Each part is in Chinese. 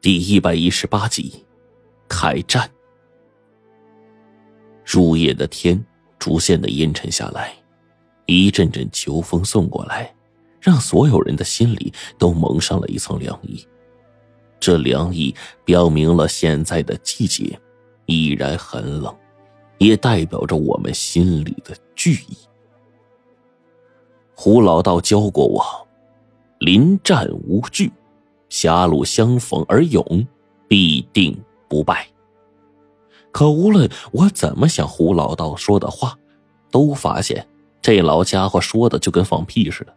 第一百一十八集，开战。入夜的天逐渐的阴沉下来，一阵阵秋风送过来，让所有人的心里都蒙上了一层凉意。这凉意表明了现在的季节依然很冷，也代表着我们心里的惧意。胡老道教过我，临战无惧。狭路相逢而勇，必定不败。可无论我怎么想，胡老道说的话，都发现这老家伙说的就跟放屁似的。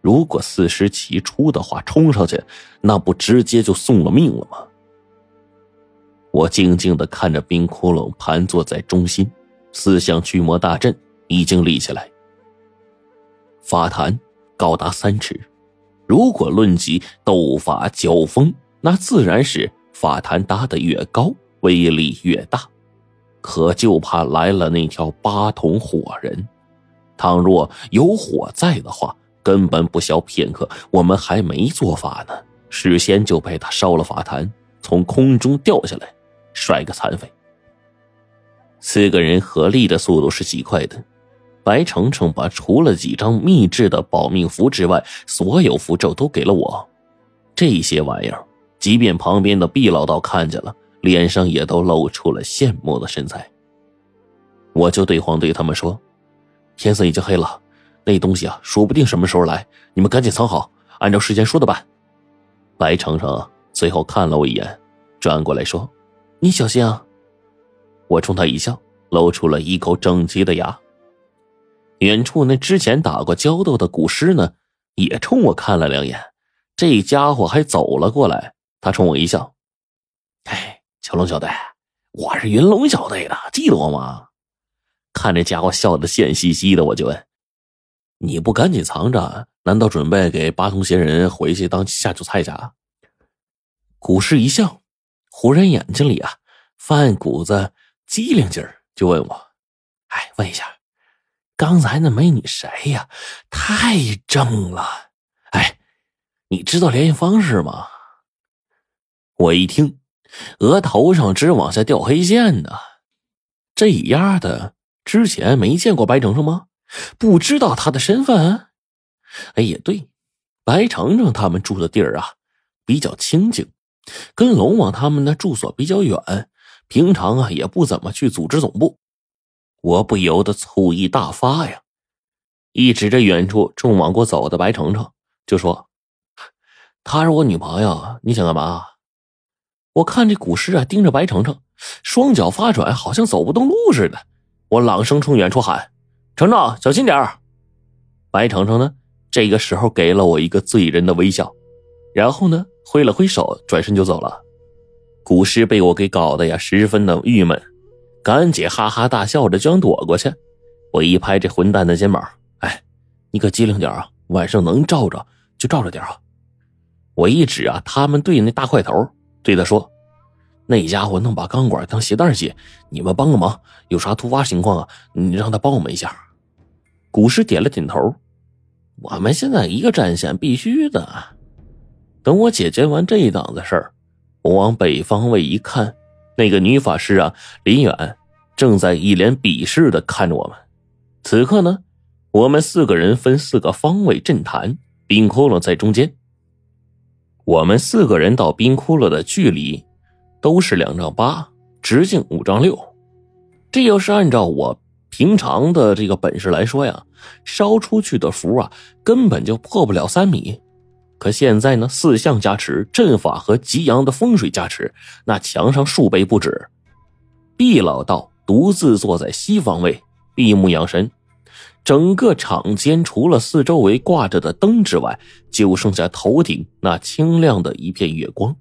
如果四十起出的话，冲上去，那不直接就送了命了吗？我静静的看着冰窟窿盘坐在中心，四象驱魔大阵已经立起来，法坛高达三尺。如果论及斗法交锋，那自然是法坛搭的越高，威力越大。可就怕来了那条八筒火人，倘若有火在的话，根本不消片刻，我们还没做法呢，事先就被他烧了法坛，从空中掉下来，摔个残废。四个人合力的速度是极快的。白程程把除了几张秘制的保命符之外，所有符咒都给了我。这些玩意儿，即便旁边的毕老道看见了，脸上也都露出了羡慕的神采。我就对黄队他们说：“天色已经黑了，那东西啊，说不定什么时候来，你们赶紧藏好，按照事先说的办。”白程程最后看了我一眼，转过来说：“你小心啊。”我冲他一笑，露出了一口整齐的牙。远处那之前打过交道的古尸呢，也冲我看了两眼。这家伙还走了过来，他冲我一笑：“哎，小龙小队，我是云龙小队的，记得我吗？”看这家伙笑得贱兮兮的，我就问：“你不赶紧藏着？难道准备给八通仙人回去当下酒菜去？”啊古尸一笑，忽然眼睛里啊泛股子机灵劲儿，就问我：“哎，问一下。”刚才那美女谁呀？太正了！哎，你知道联系方式吗？我一听，额头上直往下掉黑线呢。这丫的之前没见过白程程吗？不知道他的身份？哎，也对，白程程他们住的地儿啊，比较清静，跟龙王他们的住所比较远，平常啊也不怎么去组织总部。我不由得醋意大发呀！一指着远处正往过走的白程程，就说：“她是我女朋友，你想干嘛？”我看这古尸啊，盯着白程程，双脚发软，好像走不动路似的。我朗声冲远处喊：“程程，小心点白程程呢，这个时候给了我一个醉人的微笑，然后呢，挥了挥手，转身就走了。古尸被我给搞得呀，十分的郁闷。赶紧哈哈大笑着就想躲过去，我一拍这混蛋的肩膀：“哎，你可机灵点啊！晚上能照着就照着点啊！”我一指啊，他们队那大块头，对他说：“那家伙弄把钢管当鞋带系，你们帮个忙，有啥突发情况啊？你让他帮我们一下。”古尸点了点头：“我们现在一个战线，必须的。”等我解决完这一档子事儿，我往北方位一看。那个女法师啊，林远正在一脸鄙视的看着我们。此刻呢，我们四个人分四个方位阵坛，冰窟窿在中间。我们四个人到冰窟窿的距离都是两丈八，直径五丈六。这要是按照我平常的这个本事来说呀，烧出去的符啊，根本就破不了三米。可现在呢，四象加持，阵法和吉阳的风水加持，那墙上数倍不止。毕老道独自坐在西方位，闭目养神。整个场间除了四周围挂着的灯之外，就剩下头顶那清亮的一片月光。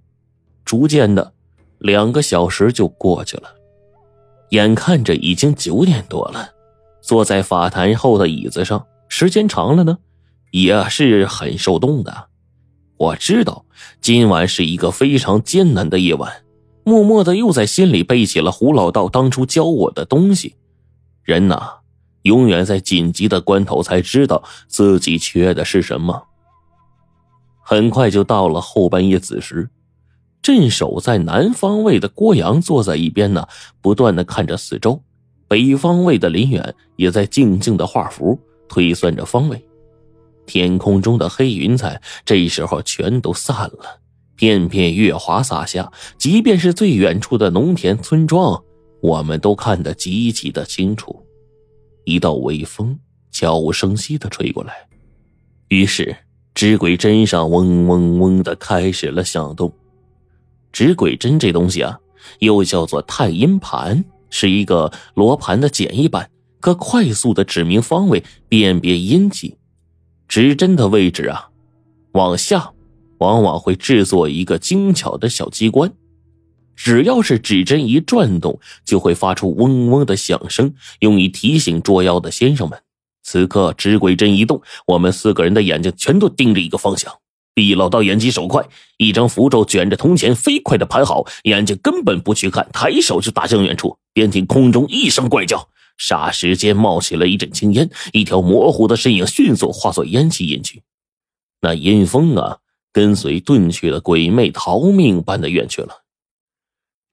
逐渐的，两个小时就过去了，眼看着已经九点多了。坐在法坛后的椅子上，时间长了呢，也是很受冻的。我知道今晚是一个非常艰难的夜晚，默默的又在心里背起了胡老道当初教我的东西。人呐，永远在紧急的关头才知道自己缺的是什么。很快就到了后半夜子时，镇守在南方位的郭阳坐在一边呢，不断的看着四周。北方位的林远也在静静的画符，推算着方位。天空中的黑云彩这时候全都散了，片片月华洒下，即便是最远处的农田村庄，我们都看得极其的清楚。一道微风悄无声息的吹过来，于是纸鬼针上嗡嗡嗡的开始了响动。指鬼针这东西啊，又叫做太阴盘，是一个罗盘的简易版，可快速的指明方位、辨别阴气。指针的位置啊，往下，往往会制作一个精巧的小机关。只要是指针一转动，就会发出嗡嗡的响声，用以提醒捉妖的先生们。此刻指鬼针一动，我们四个人的眼睛全都盯着一个方向。毕老道眼疾手快，一张符咒卷着铜钱，飞快的盘好，眼睛根本不去看，抬手就打向远处。便听空中一声怪叫，霎时间冒起了一阵青烟，一条模糊的身影迅速化作烟气隐去。那阴风啊，跟随遁去的鬼魅逃命般的远去了。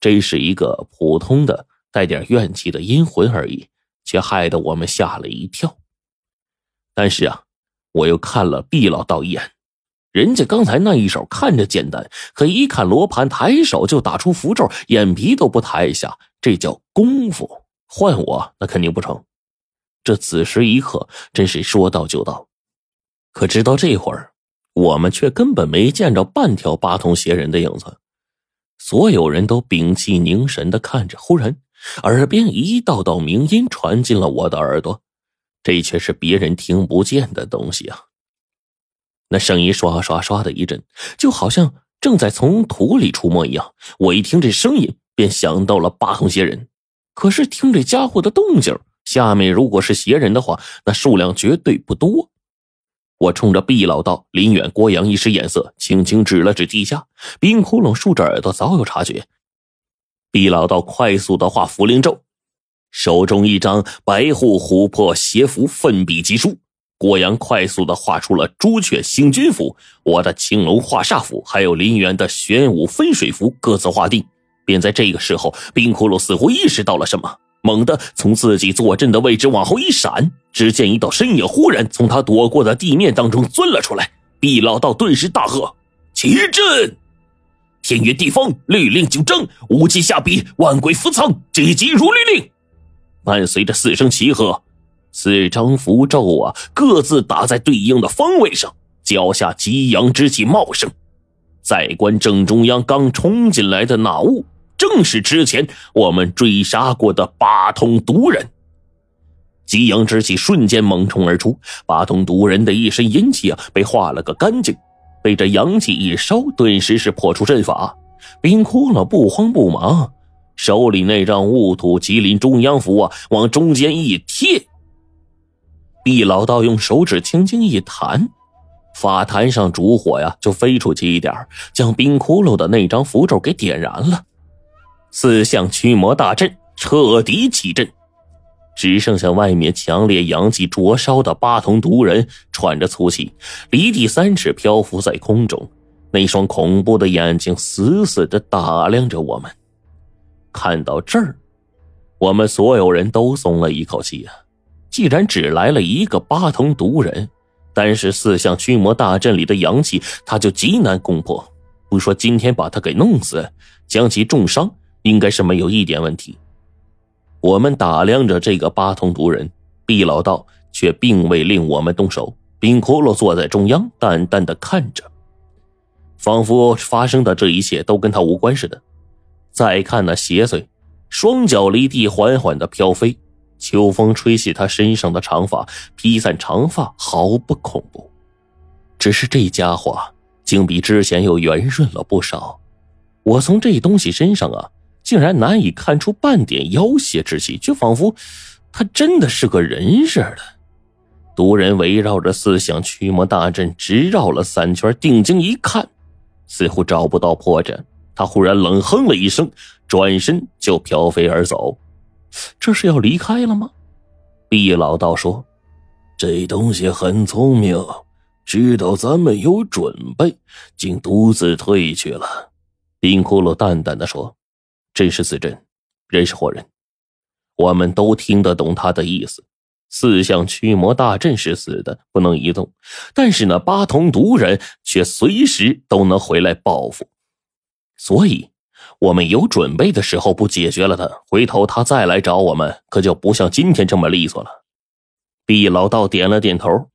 这是一个普通的带点怨气的阴魂而已，却害得我们吓了一跳。但是啊，我又看了毕老道一眼。人家刚才那一手看着简单，可一看罗盘，抬手就打出符咒，眼皮都不抬一下，这叫功夫。换我那肯定不成。这子时一刻真是说到就到。可直到这会儿，我们却根本没见着半条八通邪人的影子。所有人都屏气凝神的看着，忽然耳边一道道鸣音传进了我的耳朵，这却是别人听不见的东西啊。那声音刷刷刷的一阵，就好像正在从土里出没一样。我一听这声音，便想到了八通邪人。可是听这家伙的动静，下面如果是邪人的话，那数量绝对不多。我冲着毕老道、林远、郭阳一使眼色，轻轻指了指地下。冰窟窿竖着耳朵，早有察觉。毕老道快速的画符灵咒，手中一张白虎琥珀邪符奋笔疾书。郭阳快速的画出了朱雀星君符，我的青龙化煞符，还有林远的玄武分水符，各自画定。便在这个时候，冰窟窿似乎意识到了什么，猛地从自己坐镇的位置往后一闪，只见一道身影忽然从他躲过的地面当中钻了出来。毕老道顿时大喝：“齐阵！天圆地方，律令九章，无极下笔，万鬼伏藏，急急如律令。”伴随着四声齐喝。四张符咒啊，各自打在对应的方位上，脚下激扬之气茂盛。再观正中央刚冲进来的那雾，正是之前我们追杀过的八通毒人。激阳之气瞬间猛冲而出，八通毒人的一身阴气啊，被化了个干净。被这阳气一烧，顿时是破除阵法。冰窟窿不慌不忙，手里那张雾土麒麟中央符啊，往中间一贴。毕老道用手指轻轻一弹，法坛上烛火呀就飞出去一点将冰窟窿的那张符咒给点燃了。四象驱魔大阵彻底起阵，只剩下外面强烈阳气灼烧的八通毒人喘着粗气，离地三尺漂浮在空中，那双恐怖的眼睛死死的打量着我们。看到这儿，我们所有人都松了一口气呀。既然只来了一个八通毒人，但是四象驱魔大阵里的阳气，他就极难攻破。不说今天把他给弄死，将其重伤，应该是没有一点问题。我们打量着这个八通毒人，毕老道却并未令我们动手。冰骷髅坐在中央，淡淡的看着，仿佛发生的这一切都跟他无关似的。再看那邪祟，双脚离地，缓缓的飘飞。秋风吹起他身上的长发，披散长发毫不恐怖。只是这家伙竟比之前又圆润了不少。我从这东西身上啊，竟然难以看出半点妖邪之气，就仿佛他真的是个人似的。毒人围绕着四象驱魔大阵直绕了三圈，定睛一看，似乎找不到破绽。他忽然冷哼了一声，转身就飘飞而走。这是要离开了吗？毕老道说：“这东西很聪明，知道咱们有准备，竟独自退去了。冰骷髅淡淡的说：“真是死真，人是活人，我们都听得懂他的意思。四象驱魔大阵是死的，不能移动，但是那八通毒人却随时都能回来报复，所以，我们有准备的时候不解决了他，回头他再来找我们，可就不像今天这么利索了。”毕老道点了点头，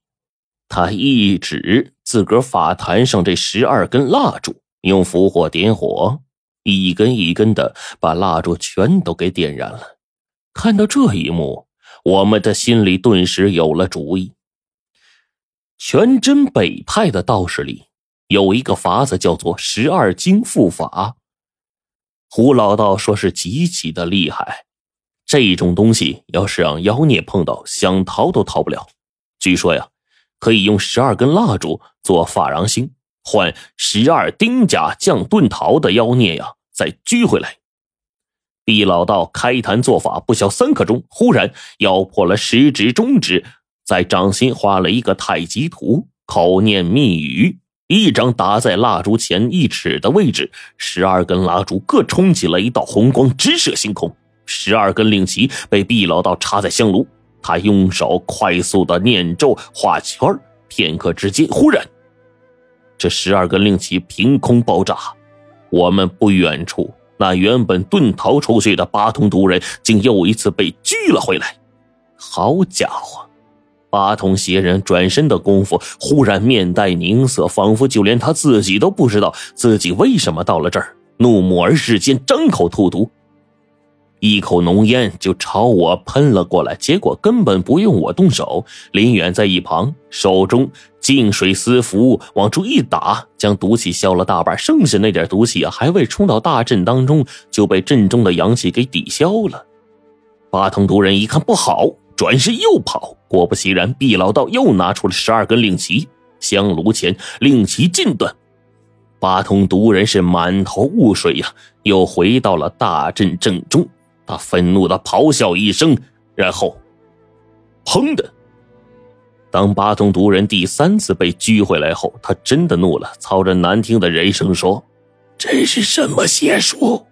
他一指自个儿法坛上这十二根蜡烛。用符火点火，一根一根的把蜡烛全都给点燃了。看到这一幕，我们的心里顿时有了主意。全真北派的道士里有一个法子，叫做十二经复法。胡老道说是极其的厉害，这种东西要是让妖孽碰到，想逃都逃不了。据说呀，可以用十二根蜡烛做法禳星。换十二丁甲将遁逃的妖孽呀，再拘回来。毕老道开坛做法不消三刻钟，忽然咬破了食指、中指，在掌心画了一个太极图，口念密语，一掌打在蜡烛前一尺的位置，十二根蜡烛各冲起了一道红光，直射星空。十二根令旗被毕老道插在香炉，他用手快速的念咒画圈片刻之间，忽然。这十二根令旗凭空爆炸，我们不远处那原本遁逃出去的八通毒人，竟又一次被拘了回来。好家伙！八通邪人转身的功夫，忽然面带凝色，仿佛就连他自己都不知道自己为什么到了这儿。怒目而视间，张口吐毒。一口浓烟就朝我喷了过来，结果根本不用我动手，林远在一旁手中净水私符往出一打，将毒气消了大半，剩下那点毒气啊，还未冲到大阵当中，就被阵中的阳气给抵消了。八通毒人一看不好，转身又跑。果不其然，毕老道又拿出了十二根令旗，香炉前令旗尽断，八通毒人是满头雾水呀，又回到了大阵正中。他愤怒的咆哮一声，然后，砰的。当八通毒人第三次被拘回来后，他真的怒了，操着难听的人声说：“这是什么邪术？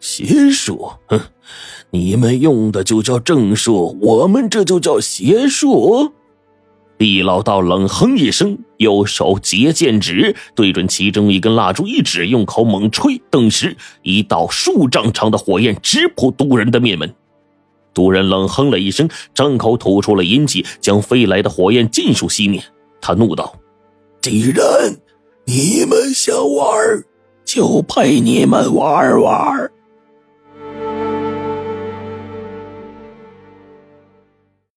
邪术？哼，你们用的就叫正术，我们这就叫邪术。”毕老道冷哼一声，右手结剑指，对准其中一根蜡烛一指，用口猛吹，顿时一道数丈长的火焰直扑毒人的面门。毒人冷哼了一声，张口吐出了阴气，将飞来的火焰尽数熄灭。他怒道：“既然你们想玩，就陪你们玩玩。”